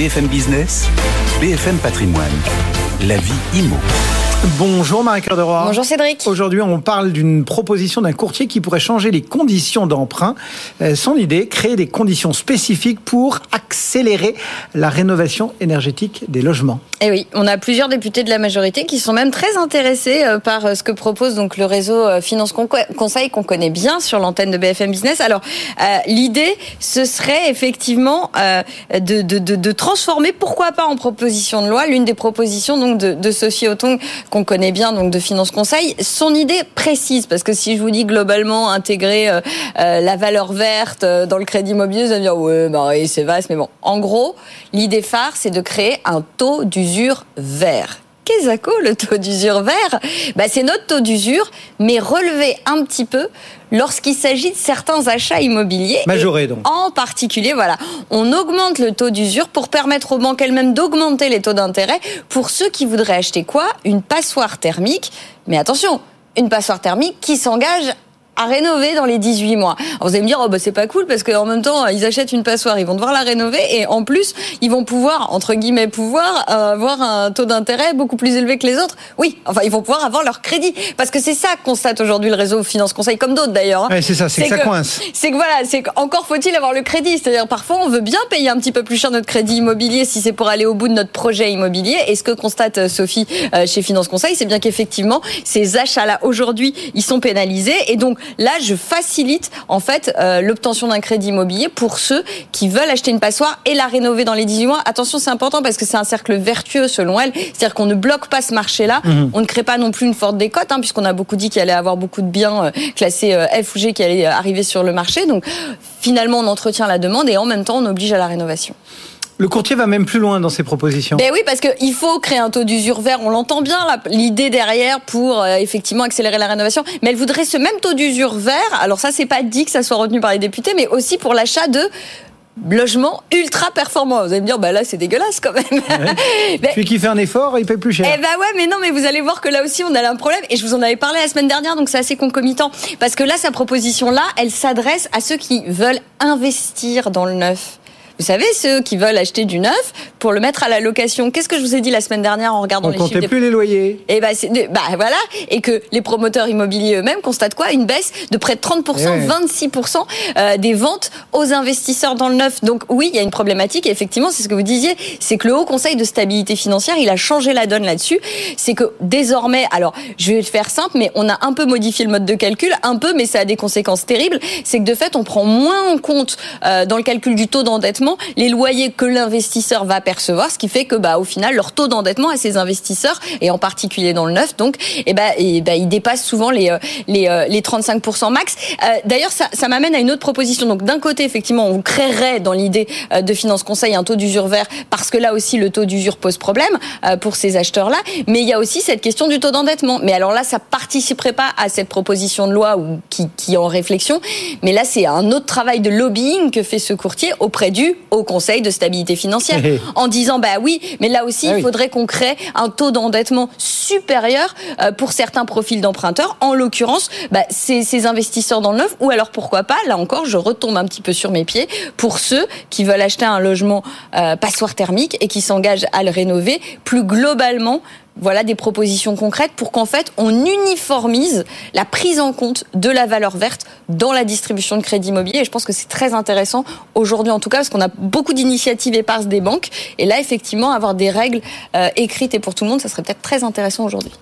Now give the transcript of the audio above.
BFM Business, BFM Patrimoine, la vie IMO. Bonjour Marie-Claire de Roy. Bonjour Cédric. Aujourd'hui, on parle d'une proposition d'un courtier qui pourrait changer les conditions d'emprunt. Euh, son idée, créer des conditions spécifiques pour accélérer la rénovation énergétique des logements. Et eh oui, on a plusieurs députés de la majorité qui sont même très intéressés euh, par euh, ce que propose donc le réseau Finance Conseil qu'on connaît bien sur l'antenne de BFM Business. Alors, l'idée, ce serait effectivement de, de, de, de, transformer, pourquoi pas en proposition de loi, l'une des propositions donc de, de Sophie Auton qu'on connaît bien, donc de Finance Conseil, son idée précise, parce que si je vous dis globalement intégrer euh, euh, la valeur verte euh, dans le crédit immobilier, vous allez me dire ouais, bah oui, c'est vaste, mais bon. En gros, l'idée phare, c'est de créer un taux d'usure vert. Qu'est-ce que le taux d'usure vert bah, C'est notre taux d'usure, mais relevé un petit peu lorsqu'il s'agit de certains achats immobiliers. Majoré donc. En particulier, voilà, on augmente le taux d'usure pour permettre aux banques elles-mêmes d'augmenter les taux d'intérêt pour ceux qui voudraient acheter quoi? Une passoire thermique. Mais attention, une passoire thermique qui s'engage à rénover dans les 18 mois. Alors vous allez me dire, oh bah c'est pas cool parce qu'en même temps, ils achètent une passoire, ils vont devoir la rénover et en plus, ils vont pouvoir, entre guillemets, pouvoir euh, avoir un taux d'intérêt beaucoup plus élevé que les autres. Oui, enfin, ils vont pouvoir avoir leur crédit. Parce que c'est ça que constate aujourd'hui le réseau Finance Conseil, comme d'autres d'ailleurs. Hein. c'est ça, c'est que, ça coince. C'est que voilà, c'est encore faut-il avoir le crédit. C'est-à-dire, parfois, on veut bien payer un petit peu plus cher notre crédit immobilier si c'est pour aller au bout de notre projet immobilier. Et ce que constate euh, Sophie euh, chez Finance Conseil, c'est bien qu'effectivement, ces achats-là, aujourd'hui, ils sont pénalisés. Et donc, là, je facilite en fait euh, l'obtention d'un crédit immobilier pour ceux qui veulent acheter une passoire et la rénover dans les 18 mois. Attention, c'est important parce que c'est un cercle vertueux selon elle. C'est-à-dire qu'on ne bloque pas ce marché-là. Mhm. On ne crée pas non plus une forte décote, hein, puisqu'on a beaucoup dit qu'il allait avoir beaucoup de biens euh, classés euh, F ou G qui allaient arriver sur le marché. Donc finalement, on entretient la demande et en même temps, on oblige à la rénovation. Le courtier va même plus loin dans ses propositions. Ben oui, parce qu'il faut créer un taux d'usure vert. On l'entend bien, l'idée derrière pour euh, effectivement accélérer la rénovation. Mais elle voudrait ce même taux d'usure vert. Alors ça, c'est pas dit que ça soit retenu par les députés, mais aussi pour l'achat de logements ultra performants. Vous allez me dire, bah là, c'est dégueulasse quand même. Celui qui fait un effort, il paye plus cher. Eh bah ouais, mais non, mais vous allez voir que là aussi, on a un problème. Et je vous en avais parlé la semaine dernière, donc c'est assez concomitant. Parce que là, sa proposition-là, elle s'adresse à ceux qui veulent investir dans le neuf. Vous savez, ceux qui veulent acheter du neuf pour le mettre à la location. Qu'est-ce que je vous ai dit la semaine dernière en regardant On les chiffres comptait plus les loyers. Et eh bah, bah, voilà, et que les promoteurs immobiliers eux-mêmes constatent quoi? Une baisse de près de 30% 26% euh, des ventes aux investisseurs dans le neuf. Donc oui, il y a une problématique. Et effectivement, c'est ce que vous disiez, c'est que le Haut Conseil de stabilité financière, il a changé la donne là-dessus. C'est que désormais, alors je vais le faire simple, mais on a un peu modifié le mode de calcul, un peu, mais ça a des conséquences terribles. C'est que de fait, on prend moins en compte euh, dans le calcul du taux d'endettement les loyers que l'investisseur va percevoir, ce qui fait que bah au final leur taux d'endettement à ces investisseurs et en particulier dans le neuf, donc et bah, et bah il dépasse souvent les euh, les, euh, les 35% max. Euh, d'ailleurs ça, ça m'amène à une autre proposition. Donc d'un côté effectivement on créerait dans l'idée de finance conseil un taux d'usure vert parce que là aussi le taux d'usure pose problème pour ces acheteurs là, mais il y a aussi cette question du taux d'endettement. Mais alors là ça participerait pas à cette proposition de loi ou qui qui est en réflexion, mais là c'est un autre travail de lobbying que fait ce courtier auprès du au Conseil de stabilité financière en disant bah oui, mais là aussi ah il faudrait qu'on crée un taux d'endettement supérieur euh, pour certains profils d'emprunteurs, en l'occurrence bah, ces, ces investisseurs dans le neuf, ou alors pourquoi pas, là encore je retombe un petit peu sur mes pieds, pour ceux qui veulent acheter un logement euh, passoire thermique et qui s'engagent à le rénover plus globalement voilà des propositions concrètes pour qu'en fait on uniformise la prise en compte de la valeur verte dans la distribution de crédit immobilier. Et je pense que c'est très intéressant aujourd'hui en tout cas parce qu'on a beaucoup d'initiatives éparses des banques et là effectivement avoir des règles euh, écrites et pour tout le monde, ça serait peut-être très intéressant aujourd'hui.